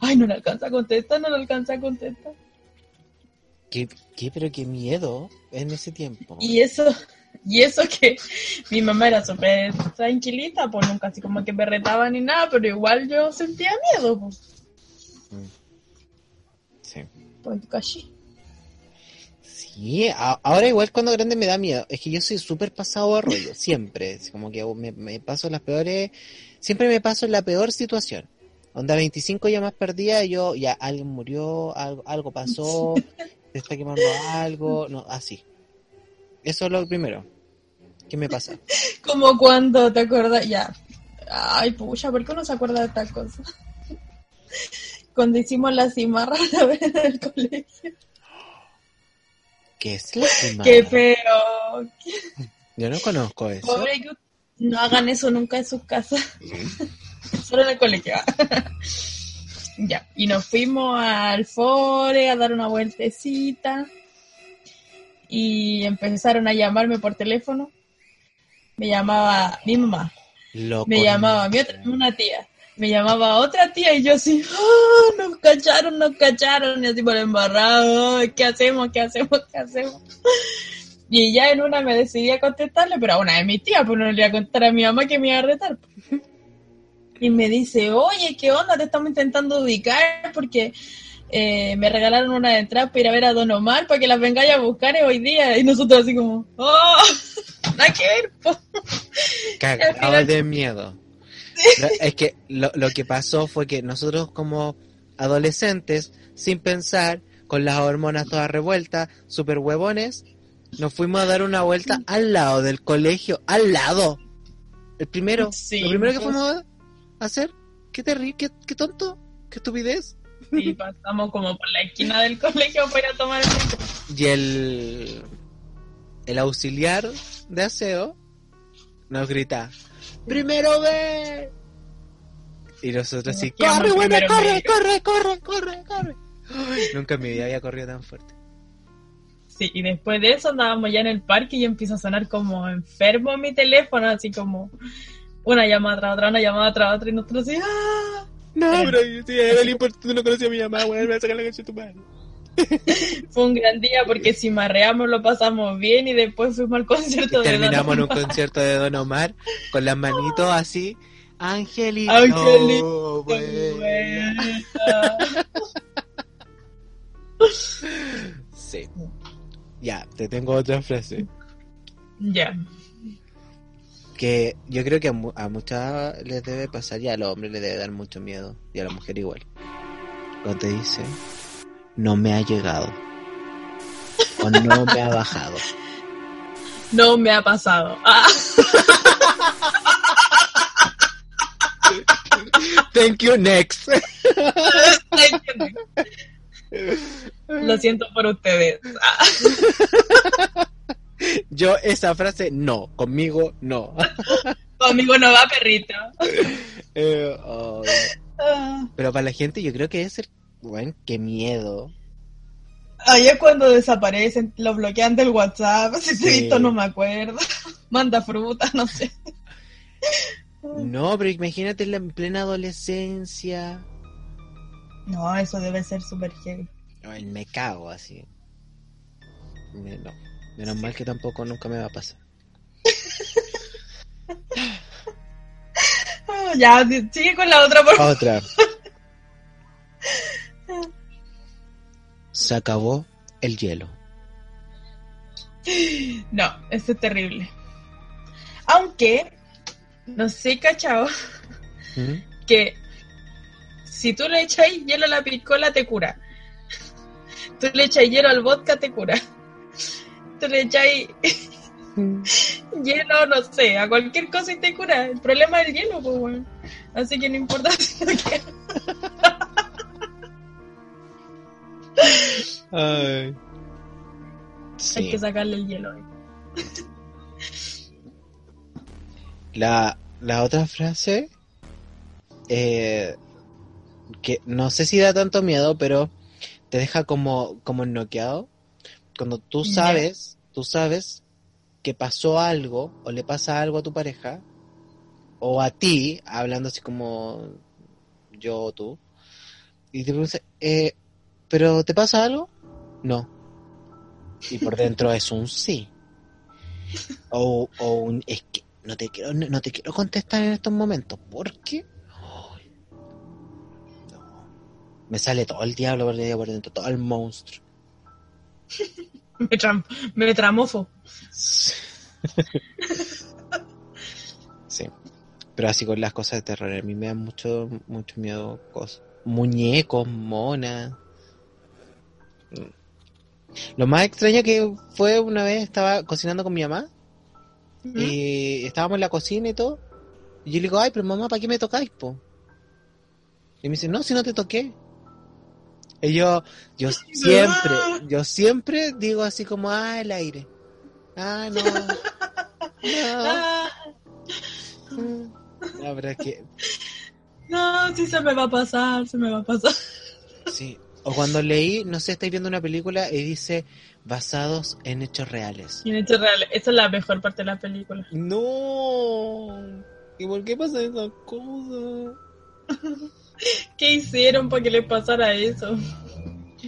Ay, no le alcanza a contestar, no le alcanza a contestar. ¿Qué, qué, pero qué miedo en ese tiempo? Y eso, y eso que mi mamá era súper tranquilita, pues nunca así como que me retaba ni nada, pero igual yo sentía miedo, pues, Sí. pues casi. Sí, a- ahora igual cuando grande me da miedo. Es que yo soy súper pasado a rollo, siempre. Es como que me, me paso las peores, siempre me paso en la peor situación. Onda 25 llamadas perdidas, yo ya alguien murió, algo, algo pasó, <laughs> se está quemando algo, no, así. Eso es lo primero. ¿Qué me pasa? <laughs> Como cuando te acuerdas, ya. Ay, pucha, ¿por qué uno se acuerda de tal cosa? <laughs> Cuando hicimos la cimarra <laughs> una vez en el colegio. ¿Qué es la cimarra? Qué feo. Yo no conozco eso. Pobre no hagan eso nunca en sus casas. Solo en el colegio. Ya. Y nos fuimos al fore a dar una vueltecita. Y empezaron a llamarme por teléfono. Me llamaba mi mamá. Me llamaba mi otra, una tía. Me llamaba otra tía y yo así, ¡ah! nos cacharon, nos cacharon, y así por embarrado, "Ay, ¿qué hacemos, qué hacemos, qué hacemos? <laughs> Y ya en una me decidí a contestarle, pero a una de mis tías, pues no le iba a contar a mi mamá que me iba a retar. Y me dice, oye, ¿qué onda? Te estamos intentando ubicar porque eh, me regalaron una entrada para ir a ver a Don Omar para que las vengáis a buscar hoy día. Y nosotros así como, ¡oh! <laughs> Nada que ver, po". Cagado final- de miedo. Es que lo, lo que pasó fue que nosotros como adolescentes, sin pensar, con las hormonas todas revueltas, super huevones, nos fuimos a dar una vuelta al lado del colegio, al lado. El primero, Sí, lo primero que fuimos a hacer, qué terrible, qué, qué tonto, qué estupidez. Y pasamos como por la esquina del <laughs> colegio para ir a tomar el. Y el, el auxiliar de aseo nos grita, primero ve. Y nosotros así, Nos corre, buena, corre, medio". corre, corre, corre, corre. Nunca en mi vida había corrido tan fuerte. Sí, y después de eso andábamos ya en el parque y empieza a sonar como enfermo mi teléfono, así como una llamada tras otra, una llamada tras otra, y nosotros así, ¡ah! No, Eh. pero sí, Evelyn, por tú no conocías a mi mamá, weón, me va a sacar la cancha de tu madre. <laughs> Fue un gran día porque si marreamos lo pasamos bien y después fuimos al concierto de Don Terminamos en un Omar. concierto de Don Omar con las manitos así. Angelito. Angelito. Sí. Ya, te tengo otra frase. Ya. Que yo creo que a, mu- a muchas les debe pasar y a los hombres les debe dar mucho miedo. Y a la mujer igual. Cuando te dice, no me ha llegado. O no me ha bajado. <laughs> No me ha pasado. Ah, <laughs> Thank you, next. <laughs> lo siento por ustedes. Ah, Yo esa frase, no. Conmigo, no. <laughs> conmigo no va, perrito. Eh, oh, Ah. Pero para la gente yo creo que es el... Bueno, qué miedo. Ahí es cuando desaparecen, lo bloquean del WhatsApp. Si te he Sí. visto, no me acuerdo. <laughs> Manda fruta, no sé. No, pero imagínate en plena adolescencia. No, eso debe ser súper heavy. Me cago así. No. Menos mal que tampoco nunca me va a pasar. Ah, <laughs> ya, sigue con la otra, por favor. Otra. <laughs> Se acabó el hielo. No, eso es terrible. Aunque, no sé, cachao, ¿Mm? que si tú le echas hielo a la piscola, te cura. <laughs> Tú le echas hielo al vodka, te cura. Tú le echas hielo, no sé, a cualquier cosa y te cura. El problema es el hielo, pues, bueno. Así que no importa si lo que Ay. hay que sacarle el hielo. eh. La, la otra frase, eh, que no sé si da tanto miedo, pero te deja como, como noqueado. Cuando tú sabes, tú sabes que pasó algo o le pasa algo a tu pareja, o a ti, hablando así como yo o tú, y te preguntas, eh, ¿pero te pasa algo? No. Y por dentro es un sí. O, o un es que no te quiero no, te quiero contestar en estos momentos porque ay, no. me sale todo el diablo por dentro todo el monstruo <laughs> Me, tram- me tramofo. sí pero así con las cosas de terror a mí me dan mucho mucho miedo cosas muñecos monas Mm. lo más extraño que fue una vez estaba cocinando con mi mamá Y estábamos en la cocina y todo. Y yo le digo, ay, pero mamá, ¿para qué me tocáis, po? Y me dice, no, si no te toqué. Y yo, yo <laughs> siempre, yo siempre digo así como, ah, el aire. Ah, no. <laughs> No. Ah, Mm. La verdad es que, <laughs> no, sí se me va a pasar, se me va a pasar. sí. O cuando leí, no sé, estáis viendo una película y dice, basados en hechos reales. Y en hechos reales, esa es la mejor parte de la película. No. ¿Y por qué pasa esa cosa? <laughs> ¿Qué hicieron para que le pasara eso?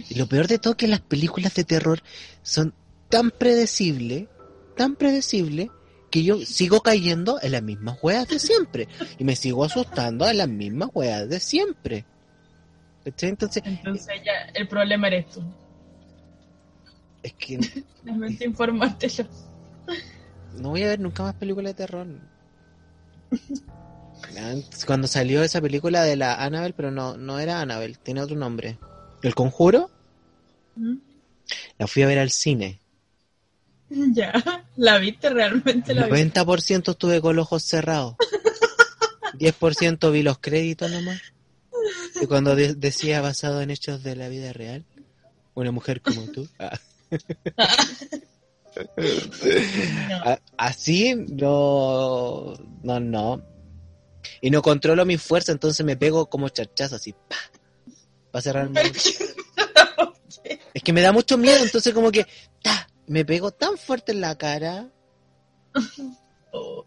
Y lo peor de todo es que las películas de terror son tan predecibles, tan predecibles, que yo sigo cayendo en las mismas hueas de siempre. Y me sigo asustando en las mismas hueas de siempre. Entonces, Entonces ya el problema eres tú. es que <laughs> Realmente informártelo. no voy a ver nunca más películas de terror. <laughs> Cuando salió esa película de la Annabelle, pero no, no era Annabelle, tiene otro nombre. ¿El conjuro? ¿Mm? La fui a ver al cine. <laughs> Ya, ¿la viste realmente? La viste? 90% estuve con los ojos cerrados. <laughs> 10% vi los créditos nomás. Y cuando de- decía basado en hechos de la vida real, una mujer como tú. <laughs> ah. No. A- Así no, no, no. Y no controlo mi fuerza, entonces me pego como charchazo así. Pa, para cerrarme. <laughs> Es que me da mucho miedo, entonces como que ta, me pego tan fuerte en la cara. Oh.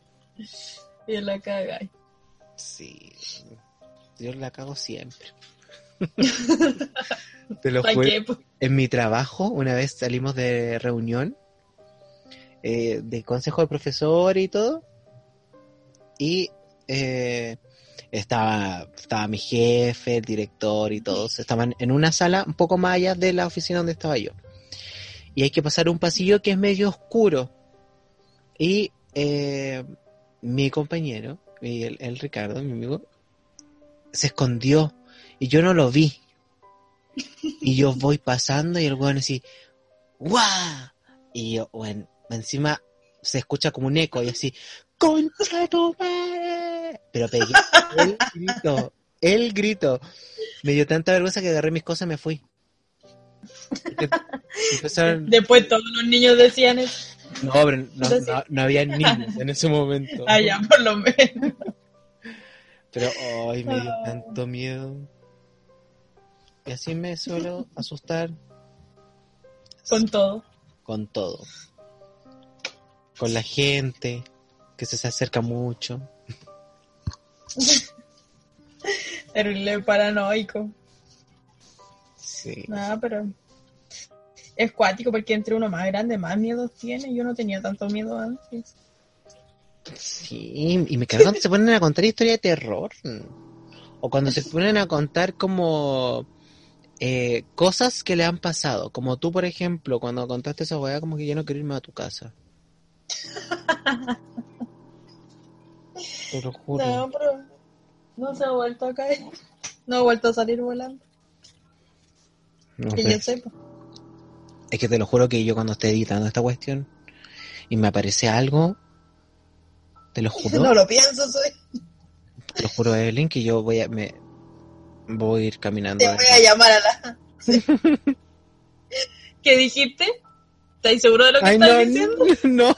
Y la caga. Sí. Yo la cago siempre. <laughs> Te lo ¿Para juro. Pues, En mi trabajo, una vez salimos de reunión eh, de consejo de profesor y todo. Y eh, estaba, estaba mi jefe, el director y todos. Estaban en una sala un poco más allá de la oficina donde estaba yo. Y hay que pasar un pasillo que es medio oscuro. Y eh, mi compañero, el, el Ricardo, mi amigo, se escondió y yo no lo vi. Y yo voy pasando y el weón así, ¡guau! Y bueno, encima se escucha como un eco y así, ¡concha tu madre! Pero pegué <laughs> el grito, el grito. Me dio tanta vergüenza que agarré mis cosas y me fui. Empezaron- Después todos los niños decían eso. No, pero no, no, no había niños en ese momento. Ah, ya, por lo menos. Pero, ay, me dio tanto miedo. Y así me suelo asustar Con todo. con todo. Con la gente que se, se acerca mucho. <laughs> Terrible paranoico. Sí. Nada, pero es cuático porque entre uno más grande más miedos tiene. Yo no tenía tanto miedo antes. Sí, y me cargan cuando se ponen a contar historias de terror. O cuando se ponen a contar como eh, cosas que le han pasado. Como tú, por ejemplo, cuando contaste esa weá, como que ya no quiero irme a tu casa. <laughs> Te lo juro. No, pero no se ha vuelto a caer. No ha vuelto a salir volando. No Que sé. yo sepa. Es que te lo juro que yo cuando esté editando esta cuestión y me aparece algo, te lo juro, <laughs> No lo pienso, soy. te lo juro, Evelyn, que yo voy a, me, voy a ir caminando. Te voy a llamar a la. <laughs> ¿Qué dijiste? ¿Estás seguro de lo que Ay, estás no, diciendo? <laughs> no.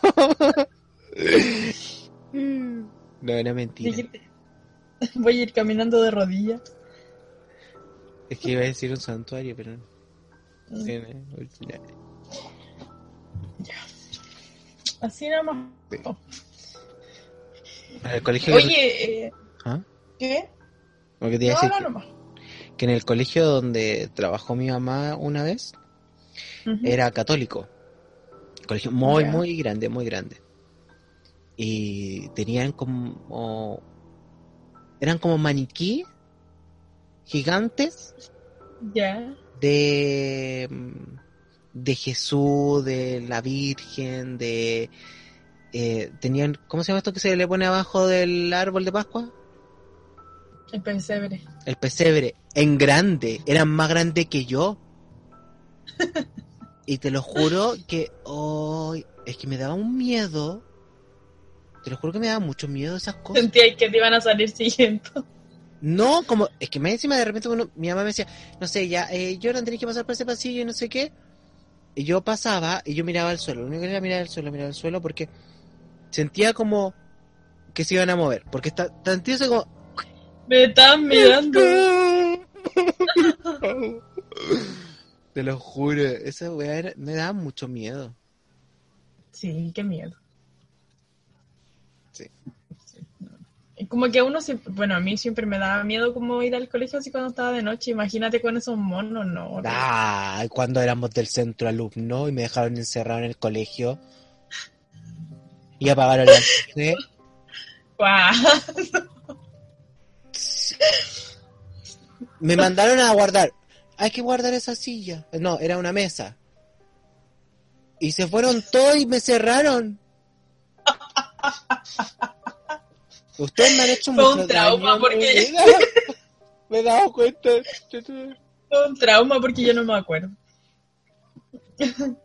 No, era mentira. <laughs> Voy a ir caminando de rodillas. Es que iba a decir un santuario, pero no. Mm. Ya. Así nada más. En el colegio. Oye, eh, ¿Ah? ¿qué? No, que- nomás. que en el colegio donde trabajó mi mamá una vez era católico. Colegio muy, muy grande, muy grande. Y tenían como. Eran como maniquí gigantes de. de Jesús, de la Virgen, de. eh, tenían. ¿Cómo se llama esto que se le pone abajo del árbol de Pascua? El pesebre. El pesebre, en grande, eran más grandes que yo. <laughs> Y te lo juro que hoy es que me daba un miedo. Te lo juro que me daba mucho miedo esas cosas. Sentía que te iban a salir siguiendo. No, como, es que más encima de repente uno- mi mamá me decía, no sé, ya, eh, Jordan tenés que pasar por ese pasillo y no sé qué. Y yo pasaba y yo miraba al suelo. Lo único que era mirar al suelo, mirar al suelo porque sentía como que se iban a mover. Porque está tan tieso como, Me estaban mirando. <laughs> Te lo juro, esa weá me daba mucho miedo. Sí, qué miedo. Sí. Como que a uno siempre, bueno, a mí siempre me daba miedo como ir al colegio así cuando estaba de noche. Imagínate con esos monos, no. Ah, cuando éramos del centro alumno y me dejaron encerrado en el colegio y apagaron la luz. <laughs> Me mandaron a guardar. Hay que guardar esa silla. No, era una mesa. Y se fueron todos y me cerraron. Ustedes me han hecho Fue un trauma, daño, porque- ¿no? <laughs> Me he dado cuenta. Fue un trauma porque yo no me acuerdo.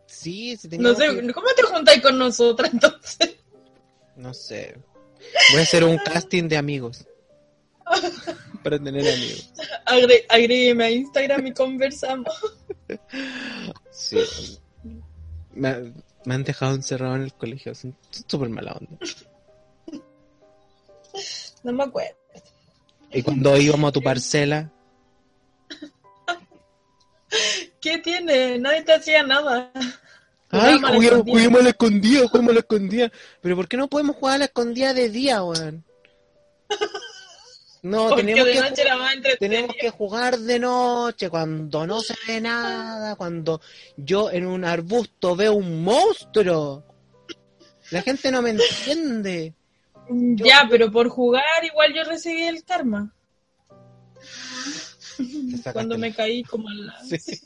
Sí, sí No sé, que- ¿cómo te juntáis con nosotras entonces? No sé. Voy a hacer un casting de amigos. <laughs> Para tener amigos. Agre- agrégueme a Instagram y conversamos. Sí. Me, me han dejado encerrado en el colegio. Son súper mala onda. No me acuerdo. Y cuando íbamos a tu parcela, ¿Qué tiene? Nadie te hacía nada. Ay, juguemos a la escondida, juguemos a la escondida. Pero ¿por qué no podemos jugar a la escondida de día, weón? No, Porque tenemos de que, noche tenemos que jugar de noche, cuando no se ve nada, cuando yo en un arbusto veo un monstruo. La gente no me entiende. Ya, pero por jugar igual yo recibí el karma. Cuando me caí como al lado. Sí.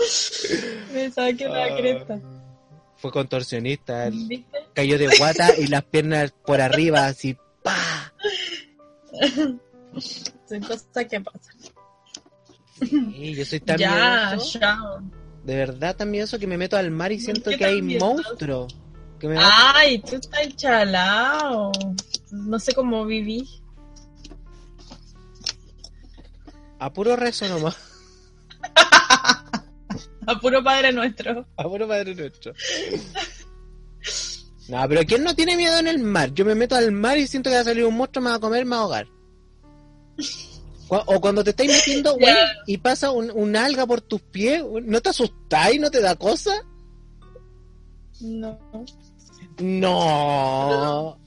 <laughs> Me saqué la Ah. cresta. Fue contorsionista, cayó de guata y las piernas por arriba, así, ¡pa! <laughs> Son cosas que pasan. Sí, yo soy tan Ya, miedoso, de verdad tan miedoso que me meto al mar y siento que hay monstruos. Que me matan. Ay, tú estás chalao. No sé cómo viví. A puro rezo nomás. <laughs> A puro Padre Nuestro. A puro Padre Nuestro. No, pero ¿quién no tiene miedo en el mar? Yo me meto al mar y siento que va a salir un monstruo, me va a comer, me va a ahogar. O cuando te estáis metiendo, <laughs> güey, y pasa un, un alga por tus pies, ¿no te asustáis? ¿No te da cosa? No. No.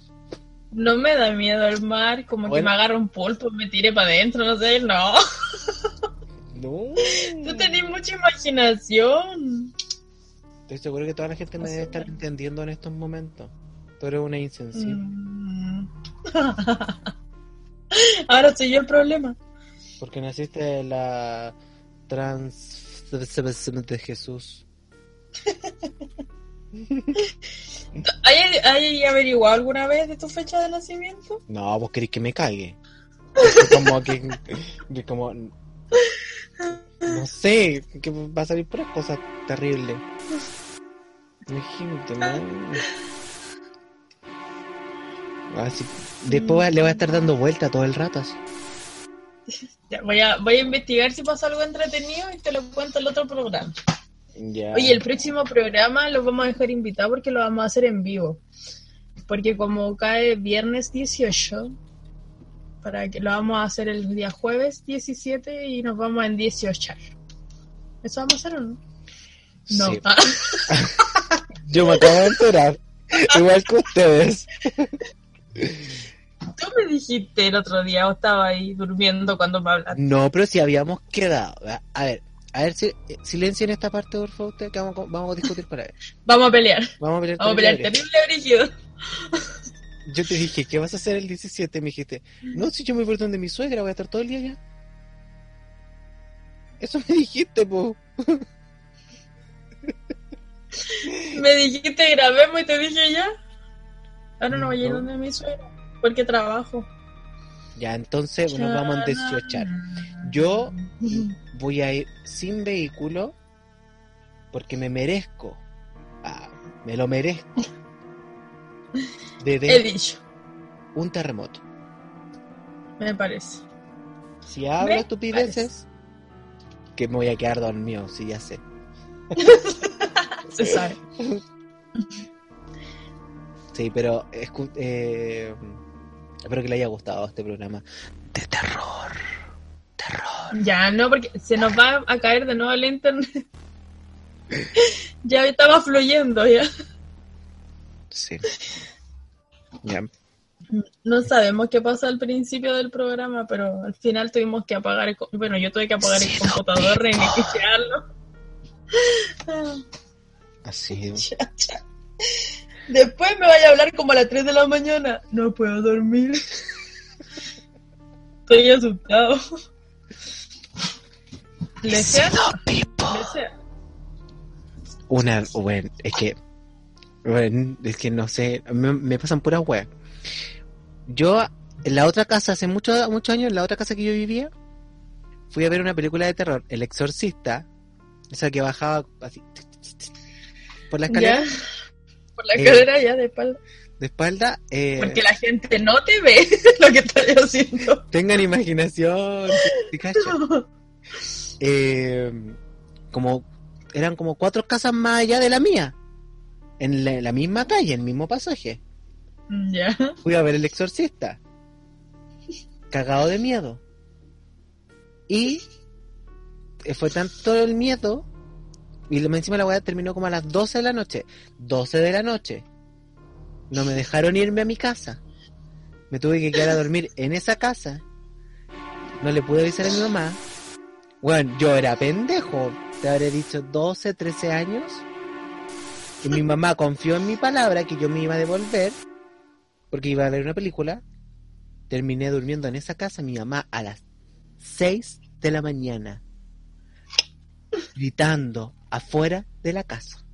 No me da miedo el mar, como que me agarra un pulpo, me tire para adentro, no sé, no. No. <laughs> Tú tenés mucha imaginación. Estoy seguro que toda la gente me debe estar entendiendo en estos momentos. Tú eres una insensible. Mm. <laughs> Ahora soy yo el problema. Porque naciste de la trans de Jesús. <laughs> ¿Hay, hay averiguado alguna vez de tu fecha de nacimiento? No, vos querés que me cague. Como que como no sé, que va a salir puras cosas terribles. Imagínate, ¿no? Así, después le voy a estar dando vuelta todo el rato así. <laughs> Ya, voy, a, voy a investigar si pasa algo entretenido y te lo cuento en el otro programa. Ya. Oye, el próximo programa lo vamos a dejar invitado porque lo vamos a hacer en vivo. Porque como cae viernes 18, para que lo vamos a hacer el día jueves 17 y nos vamos en 18. ¿Eso vamos a hacer o no? No. Sí. <laughs> Ah, Yo me acabo de enterar. Igual que ustedes. Tú me dijiste el otro día, o estaba ahí durmiendo cuando me hablaste. No, pero si habíamos quedado. A ver, a ver, si, silencio en esta parte, por favor, ustedes, que vamos, a- vamos a discutir para ver. Vamos a pelear. Vamos a pelear. Vamos a pelear terrible. terrible brígido. Yo te dije, ¿qué vas a hacer el 17? Me dijiste, no, si yo me voy donde mi suegra, voy a estar todo el día allá. Eso me dijiste, po. Me dijiste grabemos y te dije ya. Ahora no voy a ir donde mi suegra. Porque trabajo. Ya, entonces nos vamos a 18. Yo voy a ir sin vehículo porque me merezco. Ah, me lo merezco. He dicho, un terremoto. me parece. Si hablo estupideces, que me voy a quedar dormido, si ya sé. <laughs> Se sabe. <laughs> Sí, pero eh, espero que le haya gustado este programa de terror. Terror. Ya, no, porque se nos va a caer de nuevo el internet. <laughs> ya estaba fluyendo, ya. Sí. <laughs> No sabemos qué pasó al principio del programa, pero al final tuvimos que apagar el... Bueno, yo tuve que apagar el computador, reiniciarlo. <laughs> Así. <laughs> Después me vaya a hablar como a las 3 de la mañana. No puedo dormir. Estoy asustado. ¿Le sea? Una, bueno, es que, bueno, es que no sé, me, me pasan puras weas. Yo, en la otra casa, hace muchos muchos años, en la otra casa que yo vivía, fui a ver una película de terror, El Exorcista, esa que bajaba así, por la escalera, ¿Ya? Por la Eh, escalera ya de espalda. de espalda, eh, Porque la gente no te ve <laughs> lo que estoy haciendo. tengan imaginación, ¿te? <laughs> Eh, como, eran como cuatro casas más allá de la mía, en la, misma calle, en el mismo pasaje. Ya. fui a ver El Exorcista. Cagado de miedo. Y fue tanto el miedo. Y lo- encima la weá terminó como a las 12 de la noche. 12 de la noche. No me dejaron irme a mi casa. Me tuve que quedar a dormir en esa casa. No le pude avisar a mi mamá. Bueno, yo era pendejo. Te habré dicho 12, 13 años. Y mi mamá confió en mi palabra que yo me iba a devolver porque iba a ver una película. Terminé durmiendo en esa casa, mi mamá a las 6 de la mañana, gritando afuera de la casa.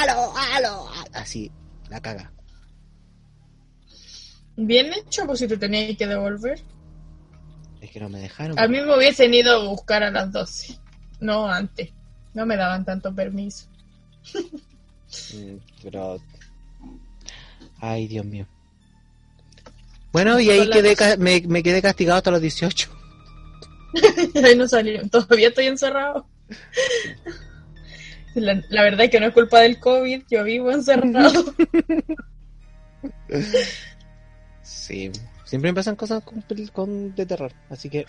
¡Aló, aló! Así, la caga. Bien hecho, pues si te tenías que devolver. Es que no me dejaron. A mí me hubiesen ido a buscar a las 12. No antes. No me daban tanto permiso. <laughs> Mm, Pero. Ay, Dios mío. Bueno, y ahí quedé, ca- me, me quedé castigado hasta los 18. Y <laughs> ahí no salieron. Todavía estoy encerrado. La, la verdad es que no es culpa del COVID. Yo vivo encerrado. <laughs> Sí, siempre me pasan cosas con, con- de terror, así que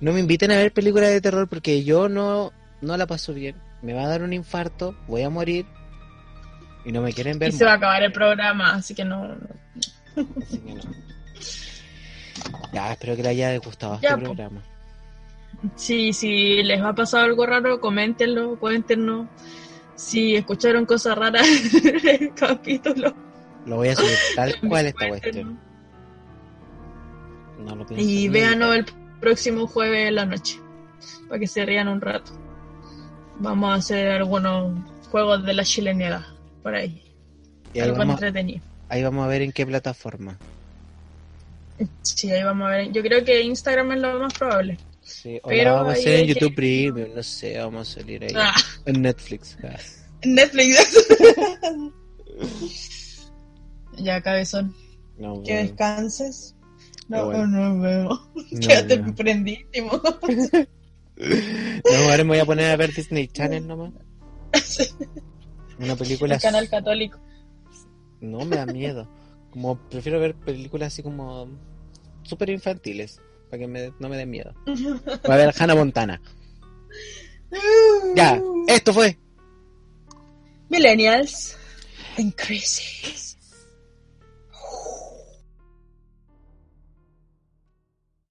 no me inviten a ver películas de terror porque yo no, no la paso bien. Me va a dar un infarto, voy a morir y no me quieren ver. y se va a acabar el programa, así que no. Así que no. Ya, espero que les haya gustado Ya, este po. programa. Sí, si les ha pasado algo raro, coméntenlo, cuéntenos. Si escucharon cosas raras <laughs> en el capítulo. Lo voy a subir <laughs> tal cual esta cuestión. No lo pienso Y véanos el próximo jueves en la noche. Para que se rían un rato. Vamos a hacer algunos juegos de la chileniada. Por ahí. Y ahí Algo vamos, entretenido. ahí vamos a ver en qué plataforma. Sí, ahí vamos a ver. Yo creo que Instagram es lo más probable. Sí, o Pero vamos a hacer en hay que- YouTube Premium, no sé, vamos a salir ahí. Ah, En Netflix. <laughs> ah. Netflix. <laughs> ya, cabezón. No, Que bueno, descanses. No, bueno. nos vemos. no, Quédate no. prendísimo. <laughs> No, ahora me voy a poner a ver Disney Channel nomás. Una película. El canal católico. No me da miedo. Como prefiero ver películas así como súper infantiles. Para que me- no me den miedo. Voy a ver Hannah Montana. Ya, esto fue. Millennials en crisis.